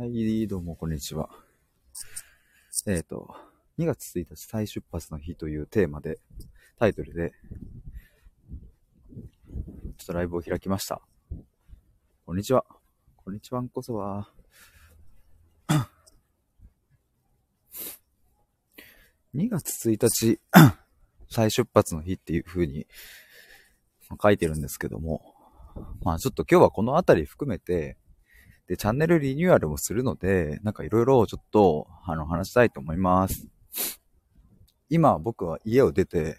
はい、どうも、こんにちは。えっ、と、2月1日再出発の日というテーマで、タイトルで、ちょっとライブを開きました。こんにちは。こんにちはんこそは。2月1日、再出発の日っていう風に書いてるんですけども、まあちょっと今日はこのあたり含めて、で、チャンネルリニューアルもするので、なんかいろいろちょっと、あの、話したいと思います。今、僕は家を出て、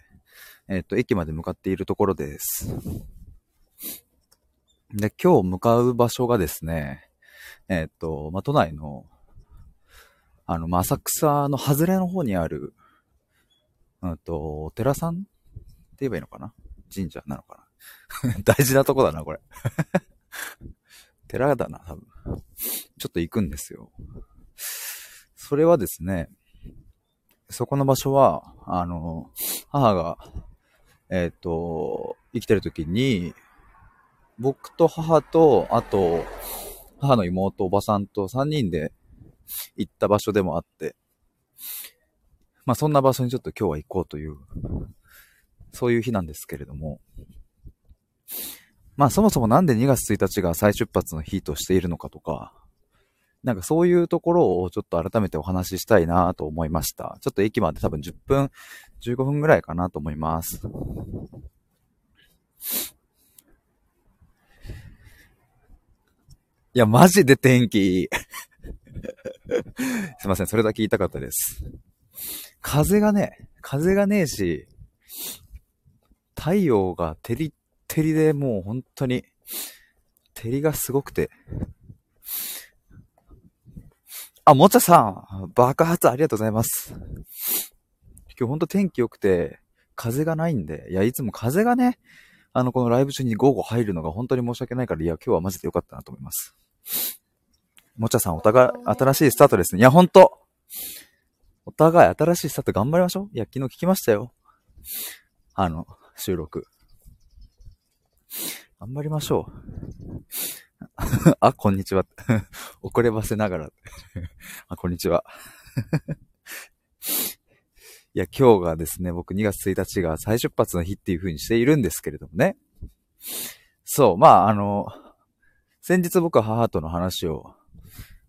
えっ、と、駅まで向かっているところです。で、今日向かう場所がですね、えっ、と、まあ、都内の、あの、ま、浅草の外れの方にある、うんと、お寺さんって言えばいいのかな？神社なのかな？大事なとこだな、これ。寺だな、多分。ちょっと行くんですよ。それはですね、そこの場所は、あの、母が、えっ、と、生きてる時に、僕と母と、あと、母の妹、おばさんと3人で行った場所でもあって、まあそんな場所にちょっと今日は行こうという、そういう日なんですけれども、まあそもそもなんで2月1日が再出発の日としているのかとか、なんかそういうところをちょっと改めてお話ししたいなと思いました。ちょっと駅まで多分10分、15分ぐらいかなと思います。いや、マジで天気いい。すいません、それだけ言いたかったです。風がね、風がねえし、太陽が照り照りでもう本当に、照りがすごくて。あ、もちゃさん爆発ありがとうございます。今日ほんと天気良くて、風がないんで、いや、いつも風がね、あの、このライブ中に午後入るのが本当に申し訳ないから、いや、今日はマジで良かったなと思います。もちゃさん、お互い、新しいスタートですね。いや、ほんとお互い新しいスタート頑張りましょう。いや、昨日聞きましたよ。あの、収録。頑張りましょう。あ、こんにちは。遅ればせながら。あ、こんにちは。いや、今日がですね、僕2月1日が再出発の日っていう風にしているんですけれどもね。そう、まあ、あの、先日僕は母との話を、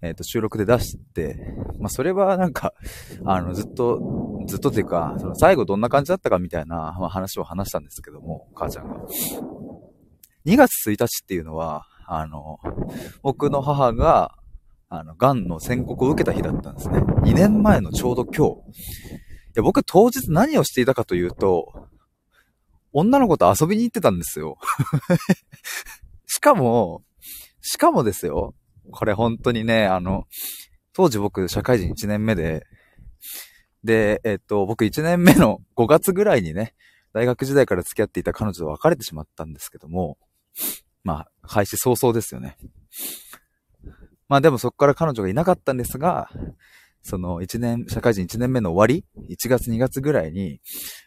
えっ、と、収録で出して、まあ、それはなんか、あの、ずっと、ずっとっていうか、その最後どんな感じだったかみたいな、ま、話を話したんですけども、母ちゃんが。2月1日っていうのは、あの、僕の母が、あの、癌の宣告を受けた日だったんですね。2年前のちょうど今日。いや、僕当日何をしていたかというと、女の子と遊びに行ってたんですよ。しかも、しかもですよ。これ本当にね、あの、当時僕社会人1年目で、で、えっと、僕1年目の5月ぐらいにね、大学時代から付き合っていた彼女と別れてしまったんですけども、まあ、開始早々ですよね。まあでもそこから彼女がいなかったんですが、その1年、社会人1年目の終わり ?1 月2月ぐらいに、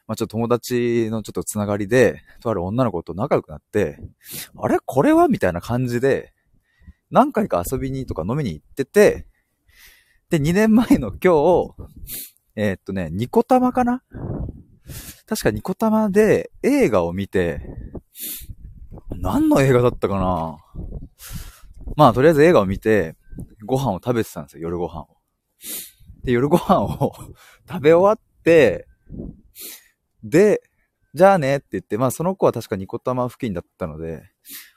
まあちょっと友達のちょっとつながりで、とある女の子と仲良くなって、あれ？これは？みたいな感じで、何回か遊びにとか飲みに行ってて、で、2年前の今日、えーっとね、ニコタマかな？確かニコタマで映画を見て、何の映画だったかな？まあ、とりあえず映画を見て、ご飯を食べてたんですよ、夜ご飯を。で、夜ご飯を 食べ終わって、で、じゃあねって言って、まあその子は確かニコタマ付近だったので、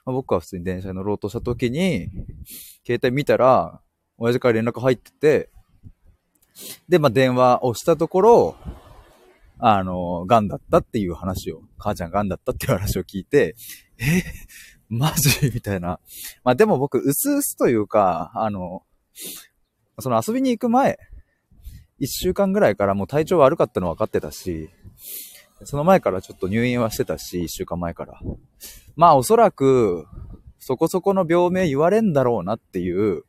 まあ、僕は普通に電車に乗ろうとした時に、携帯見たら、親父から連絡入ってて、で、まあ電話をしたところ、あの、癌だったっていう話を、母ちゃん癌だったっていう話を聞いて、えマジ？みたいな。まあでも僕、うすうすというか、あの、その遊びに行く前、一週間ぐらいからもう体調悪かったの分かってたし、その前からちょっと入院はしてたし、一週間前から。まあおそらく、そこそこの病名言われんだろうなっていう、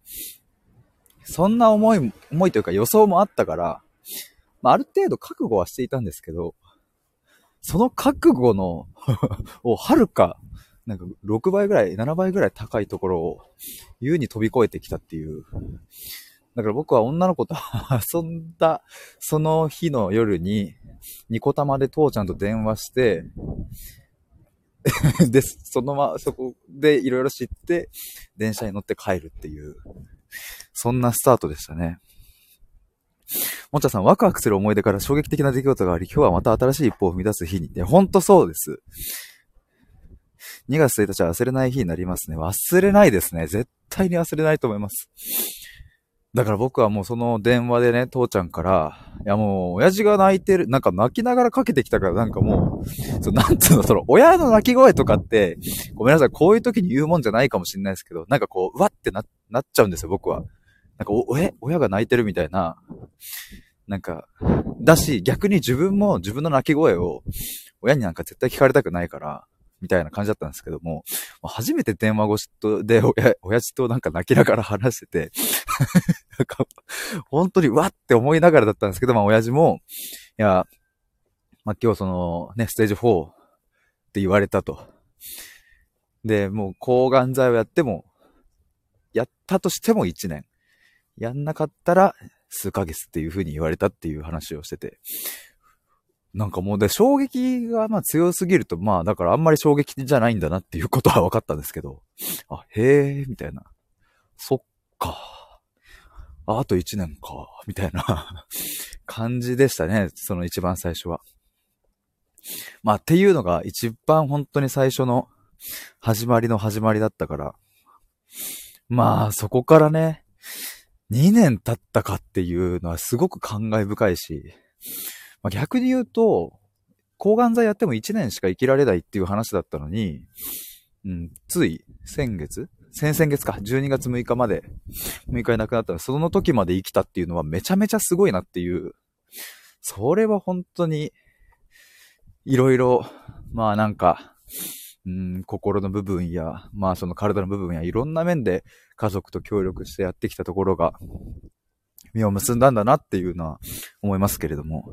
そんな思い、思いというか予想もあったから、まあある程度覚悟はしていたんですけど、その覚悟の をはるかなんか6倍ぐらい、7倍ぐらい高いところを優に飛び越えてきたっていう。だから僕は女の子と 遊んだ、その日の夜に、ニコ玉で父ちゃんと電話して、で、そのまま、そこでいろいろ知って、電車に乗って帰るっていう、そんなスタートでしたね。もちゃさん、ワクワクする思い出から衝撃的な出来事があり、今日はまた新しい一歩を踏み出す日に。ほんとそうです。2月1日は忘れない日になりますね。忘れないですね。絶対に忘れないと思います。だから僕はもうその電話でね、父ちゃんから、いやもう、親父が泣いてる、なんか泣きながらかけてきたから、なんかもう、そうなんつうの、その、親の泣き声とかって、ごめんなさい、こういう時に言うもんじゃないかもしれないですけど、なんかこう、うわってな、なっちゃうんですよ、僕は。なんか、お、え？親が泣いてるみたいな、なんか、だし、逆に自分も自分の泣き声を、親になんか絶対聞かれたくないから、みたいな感じだったんですけども、初めて電話越しと、で、親、親父となんか泣きながら 話しててなんか、本当にわって思いながらだったんですけど、まあ親父も、いや、まあ今日その、ね、ステージ4って言われたと。で、もう抗がん剤をやっても、やったとしても1年。やんなかったら数ヶ月っていう風に言われたっていう話をしてて。なんかもうで、衝撃がまあ強すぎると、まあだからあんまり衝撃じゃないんだなっていうことは分かったんですけど、あ、へえ、みたいな。そっか。あ、あと一年か、みたいな感じでしたね、その一番最初は。まあっていうのが一番本当に最初の始まりの始まりだったから、まあそこからね、2年経ったかっていうのはすごく感慨深いし、まあ、逆に言うと、抗がん剤やっても1年しか生きられないっていう話だったのに、うん、つい先月先々月か、12月6日まで、6日に亡くなったら、その時まで生きたっていうのはめちゃめちゃすごいなっていう、それは本当に、いろいろ、まあなんか、うん、心の部分や、まあその体の部分や、いろんな面で家族と協力してやってきたところが、実を結んだんだなっていうのは思いますけれども。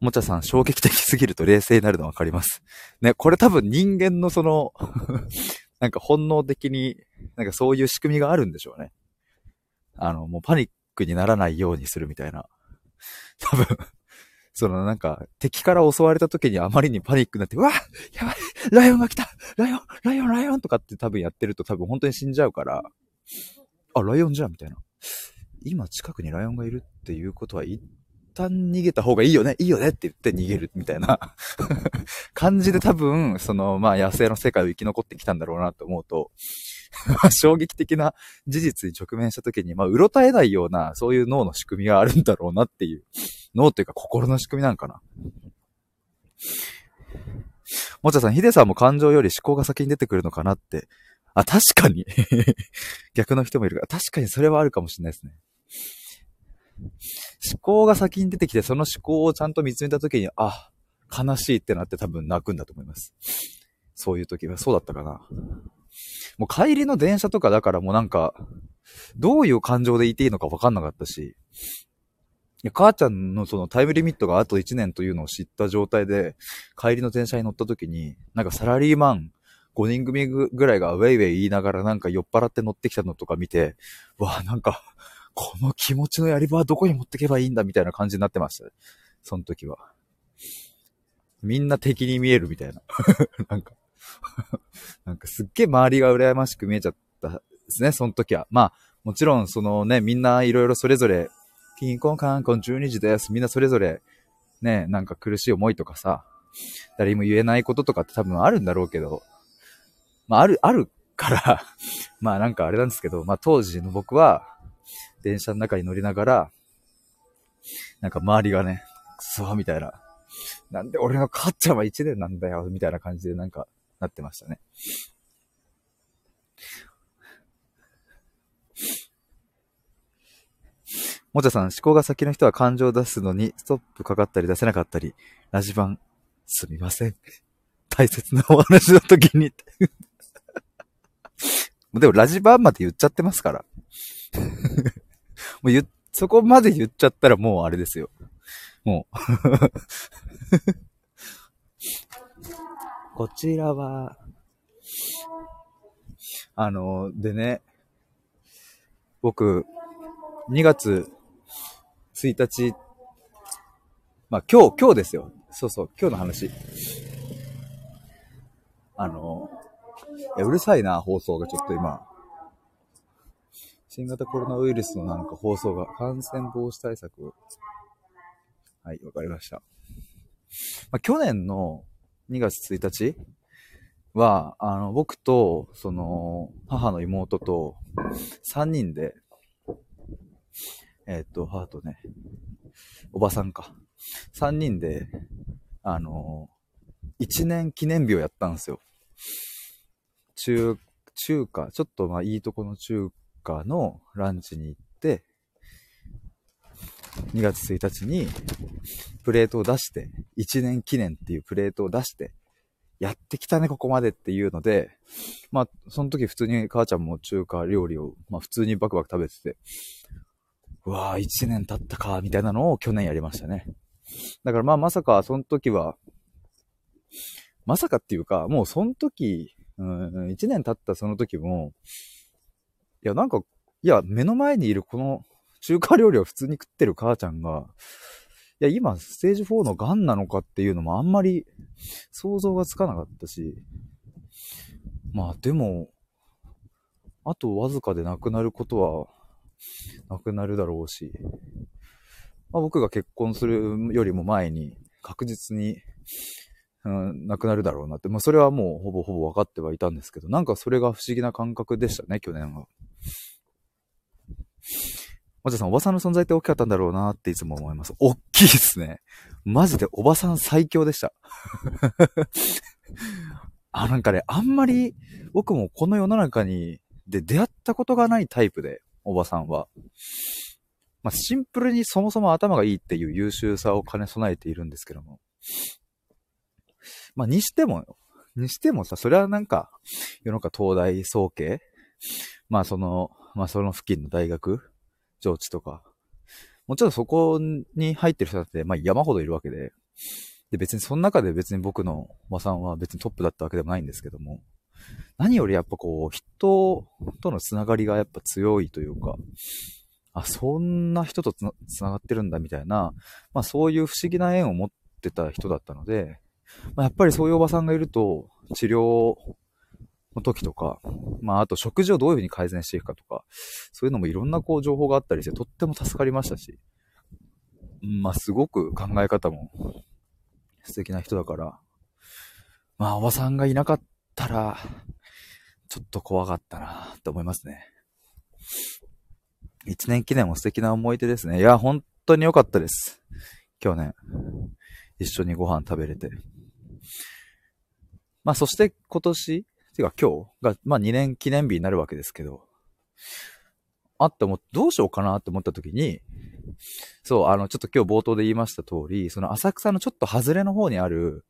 もちゃさん、衝撃的すぎると冷静になるのわかります。ね、これ多分人間のその なんか本能的に、なんかそういう仕組みがあるんでしょうね。あの、もうパニックにならないようにするみたいな。多分、そのなんか、敵から襲われた時にあまりにパニックになって、うわやばいライオンが来たライオンライオンライオンとかって多分やってると多分本当に死んじゃうから、あ、ライオンじゃんみたいな。今近くにライオンがいるっていうことは一旦逃げた方がいいよねいいよねって言って逃げるみたいな感じで多分、その、まあ野生の世界を生き残ってきたんだろうなと思うと 衝撃的な事実に直面した時に、まあ、うろたえないような、そういう脳の仕組みがあるんだろうなっていう、脳というか心の仕組みなんかな。もちゃさん、ヒデさんも感情より思考が先に出てくるのかなって。あ、確かに 逆の人もいるから、確かにそれはあるかもしれないですね。思考が先に出てきて、その思考をちゃんと見つめたときに、あ、悲しいってなって多分泣くんだと思います。そういう時は、そうだったかな。もう帰りの電車とかだからもうなんか、どういう感情でいていいのか分かんなかったし、や母ちゃんのそのタイムリミットがあと1年というのを知った状態で、帰りの電車に乗った時に、なんかサラリーマン5人組ぐらいがウェイウェイ言いながらなんか酔っ払って乗ってきたのとか見て、わあなんか、この気持ちのやり場はどこに持ってけばいいんだみたいな感じになってました。その時は。みんな敵に見えるみたいな。なんか なんかすっげえ周りが羨ましく見えちゃったですね、その時は。まあ、もちろんそのね、みんないろいろそれぞれ、キンコンカンコン12時です。みんなそれぞれ、ね、なんか苦しい思いとかさ、誰にも言えないこととかって多分あるんだろうけど、まあある、あるから まあなんかあれなんですけど、まあ当時の僕は、電車の中に乗りながら、なんか周りがね、くそみたいな。なんで俺の母ちゃんは1年なんだよ、みたいな感じでなんかなってましたね。もちゃさん、思考が先の人は感情を出すのにストップかかったり出せなかったり、ラジバン、すみません。大切なお話の時に でもラジバンまで言っちゃってますから。もう言、そこまで言っちゃったらもうあれですよ。もう こちらは、あの、でね、僕、2月1日、まあ今日、今日ですよ。そうそう、今日の話。あの、いやうるさいな、放送がちょっと今。新型コロナウイルスのなんか放送が、感染防止対策。はい、わかりました。まあ、去年の2月1日は、あの、僕と、その、母の妹と、3人で、えー、っと、母とね、おばさんか。3人で、あの、1年記念日をやったんですよ。中、中華、ちょっとまあいいとこの中華のランチに行って、2月1日にプレートを出して、1年記念っていうプレートを出して、やってきたね、ここまでっていうので、まあ、その時普通に母ちゃんも中華料理を、まあ普通にバクバク食べてて、うわぁ、1年経ったか、みたいなのを去年やりましたね。だからまあまさか、その時は、まさかっていうか、もうその時、うん、1年経ったその時も、いやなんか、いや、目の前にいるこの中華料理を普通に食ってる母ちゃんが、いや、今、ステージ4の癌なのかっていうのもあんまり想像がつかなかったし、まあでも、あとわずかで亡くなることは、なくなるだろうし、まあ、僕が結婚するよりも前に確実に、うん、亡くなるだろうなって、まあそれはもうほぼほぼ分かってはいたんですけど、なんかそれが不思議な感覚でしたね、去年は。おじさん、おばさんの存在って大きかったんだろうなっていつも思います。大きいですね。マジでおばさん最強でした。あ、なんかね、あんまり僕もこの世の中にで出会ったことがないタイプで、おばさんは。まあ、シンプルにそもそも頭がいいっていう優秀さを兼ね備えているんですけども。まあ、にしても、にしてもさ、それはなんか、世の中東大総計？まあ、その、まあ、その付近の大学？上智とか？もちろんそこに入ってる人だって、まあ山ほどいるわけで。で、別にその中で別に僕のおばさんは別にトップだったわけでもないんですけども。何よりやっぱこう、人とのつながりがやっぱ強いというか、あ、そんな人とつながってるんだみたいな、まあそういう不思議な縁を持ってた人だったので、まあ、やっぱりそういうおばさんがいると、治療の時とか、まあ、あと食事をどういうふうに改善していくかとか、そういうのもいろんなこう情報があったりして、とっても助かりましたし、まあ、すごく考え方も素敵な人だから、まあ、おばさんがいなかったら、ちょっと怖かったなって思いますね。一年記念も素敵な思い出ですね。いや、本当に良かったです。去年、一緒にご飯食べれて。まあ、そして今年、てか今日が、まあ2年記念日になるわけですけど、あっても、どうしようかなって思った時に、そう、あの、ちょっと今日冒頭で言いました通り、その浅草のちょっと外れの方にある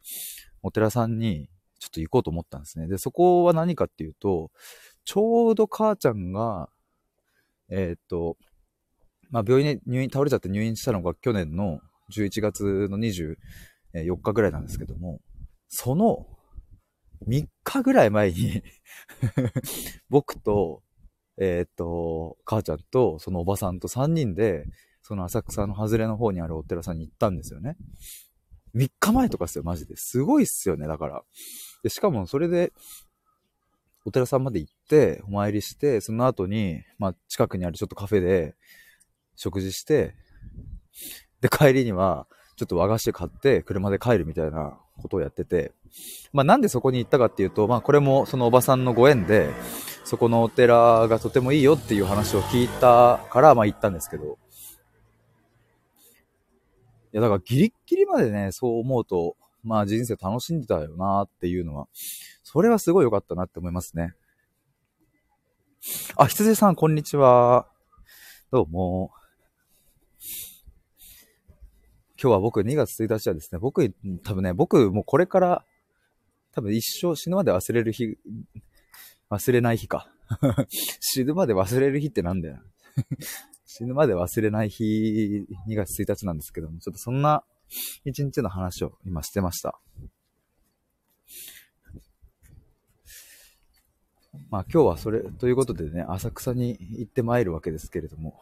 お寺さんに、ちょっと行こうと思ったんですね。で、そこは何かっていうと、ちょうど母ちゃんが、えー、っと、まあ、病院に入院、倒れちゃって入院したのが去年の11月の24日ぐらいなんですけども、その3日ぐらい前に 僕と、えっ、と、母ちゃんと、そのおばさんと3人で、その浅草の外れの方にあるお寺さんに行ったんですよね。3日前とかですよ、マジで。すごいっすよね、だから。で、しかもそれで、お寺さんまで行って、お参りして、その後に、まあ、近くにあるちょっとカフェで、食事して、で、帰りには、ちょっと和菓子買って、車で帰るみたいなことをやってて、まあなんでそこに行ったかっていうと、まあこれもそのおばさんのご縁で、そこのお寺がとてもいいよっていう話を聞いたから、まあ行ったんですけど、いやだからギリッギリまでね、そう思うと、まあ人生楽しんでたよなっていうのは、それはすごい良かったなって思いますね。あ、羊さん、こんにちは。どうも。今日は僕2月1日はですね、僕、多分ね、僕もうこれから多分一生死ぬまで忘れる日、忘れない日か。死ぬまで忘れる日ってなんだよ。死ぬまで忘れない日、2月1日なんですけども、ちょっとそんな一日の話を今してました。まあ今日はそれ、ということでね、浅草に行ってまいるわけですけれども、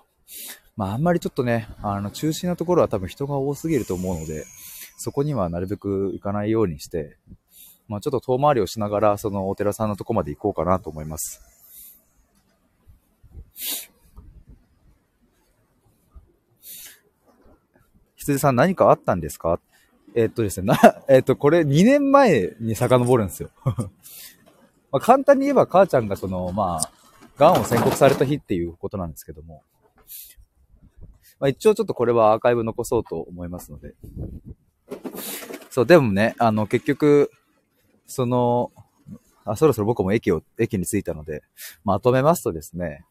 まああんまりちょっとね、あの中心のところは多分人が多すぎると思うので、そこにはなるべく行かないようにして、まあちょっと遠回りをしながら、そのお寺さんのとこまで行こうかなと思います。羊さん何かあったんですか？えー、っとですね、な、えー、っと、これ2年前に遡るんですよ。まあ、簡単に言えば母ちゃんがその、まあ、癌を宣告された日っていうことなんですけども、まあ、一応ちょっとこれはアーカイブ残そうと思いますので。そう、でもね、あの、結局、その、あ、そろそろ僕も駅を、駅に着いたので、まとめますとですね、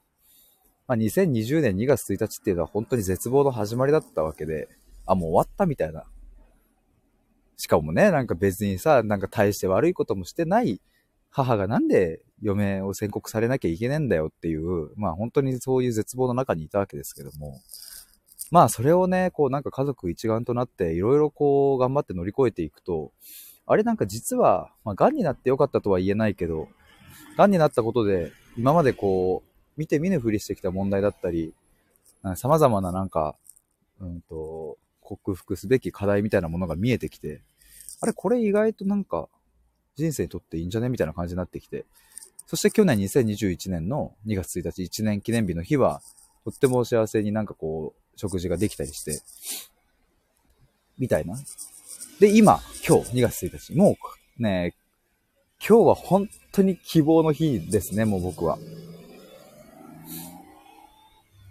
まあ、2020年2月1日っていうのは本当に絶望の始まりだったわけで、あ、もう終わったみたいな。しかもね、なんか別にさ、なんか大して悪いこともしてない母がなんで嫁を宣告されなきゃいけねえんだよっていう、まあ本当にそういう絶望の中にいたわけですけども、まあそれをね、こうなんか家族一丸となっていろいろこう頑張って乗り越えていくと、あれなんか実は、まあ癌になってよかったとは言えないけど、癌になったことで今までこう、見て見ぬふりしてきた問題だったり、様々ななんか、うんと、克服すべき課題みたいなものが見えてきて、あれこれ意外となんか人生にとっていいんじゃねみたいな感じになってきて、そして去年2021年の2月1日1年記念日の日は、とっても幸せになんかこう、食事ができたりして、みたいな。で、今、今日2月1日、もうね、今日は本当に希望の日ですね、もう僕は。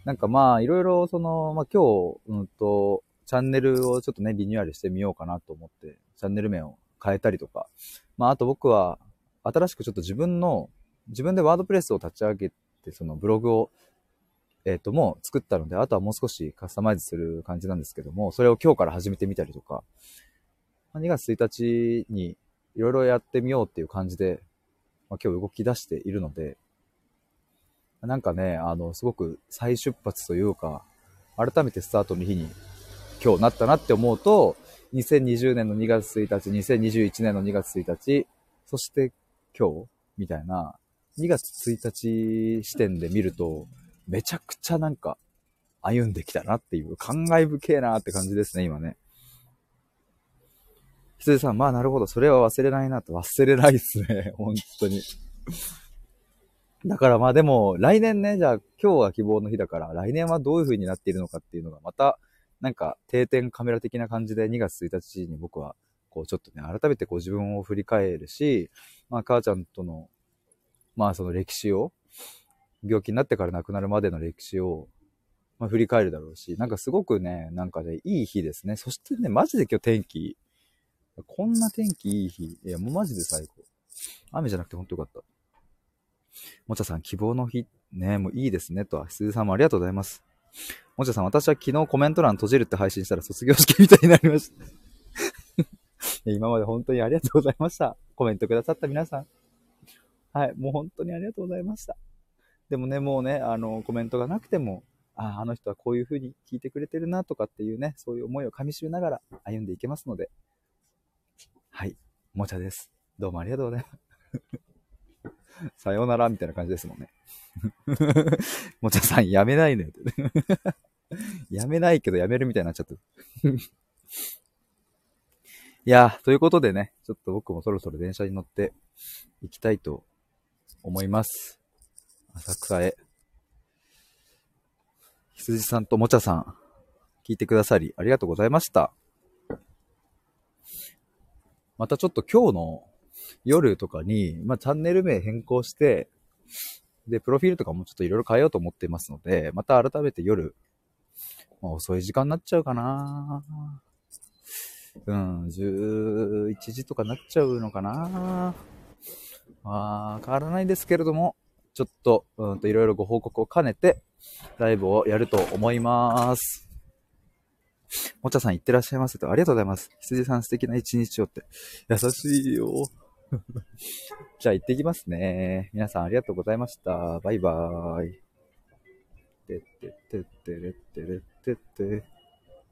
なんかまあ、いろいろその、まあ今日、うんと、チャンネルをちょっとね、リニューアルしてみようかなと思って、チャンネル名を変えたりとか、まああと僕は、新しくちょっと自分の、自分でワードプレスを立ち上げて、そのブログをえっ、ー、と、もう作ったので、あとはもう少しカスタマイズする感じなんですけども、それを今日から始めてみたりとか、2月1日にいろいろやってみようっていう感じで、まあ、今日動き出しているので、なんかね、あの、すごく再出発というか、改めてスタートの日に今日なったなって思うと、2020年の2月1日、2021年の2月1日、そして今日みたいな、2月1日視点で見ると、めちゃくちゃなんか、歩んできたなっていう、感慨深いなって感じですね、今ね。羊さん、まあなるほど、それは忘れないなと、忘れないっすね、本当に。だからまあでも、来年ね、じゃあ今日は希望の日だから、来年はどういう風になっているのかっていうのが、また、なんか定点カメラ的な感じで2月1日に僕は、こうちょっとね、改めてこう自分を振り返るし、まあ母ちゃんとの、まあその歴史を、病気になってから亡くなるまでの歴史を、まあ、振り返るだろうし、なんかすごくね、なんかね、いい日ですね。そしてね、マジで今日天気、こんな天気いい日。いや、もうマジで最高。雨じゃなくてほんとよかった。もちゃさん、希望の日、ね、もういいですね、とは。鈴さんもありがとうございます。もちゃさん、私は昨日コメント欄閉じるって配信したら卒業式みたいになりました。今まで本当にありがとうございました。コメントくださった皆さん。はい、もう本当にありがとうございました。でもね、もうね、あの、コメントがなくても、ああ、あの人はこういう風に聞いてくれてるなとかっていうね、そういう思いを噛み締めながら歩んでいけますので、はい、もちゃです。どうもありがとうございます。さよならみたいな感じですもんね。もちゃさん、やめないね。やめないけどやめるみたいになっちゃった。いやということでね、ちょっと僕もそろそろ電車に乗って行きたいと思います。浅草へ。羊さんともちゃさん、聞いてくださりありがとうございました。またちょっと今日の夜とかに、まあ、チャンネル名変更して、で、プロフィールとかもちょっといろいろ変えようと思っていますので、また改めて夜、まあ、遅い時間になっちゃうかなうん、11時とかなっちゃうのかなまあ、変わらないですけれども、ちょっと、うんといろいろご報告を兼ねて、ライブをやると思います。もちゃさんいってらっしゃいませと。ありがとうございます。羊さん素敵な一日をって。優しいよ。じゃあ行ってきますね。皆さんありがとうございました。バイバーイ。てってってってれってれってって。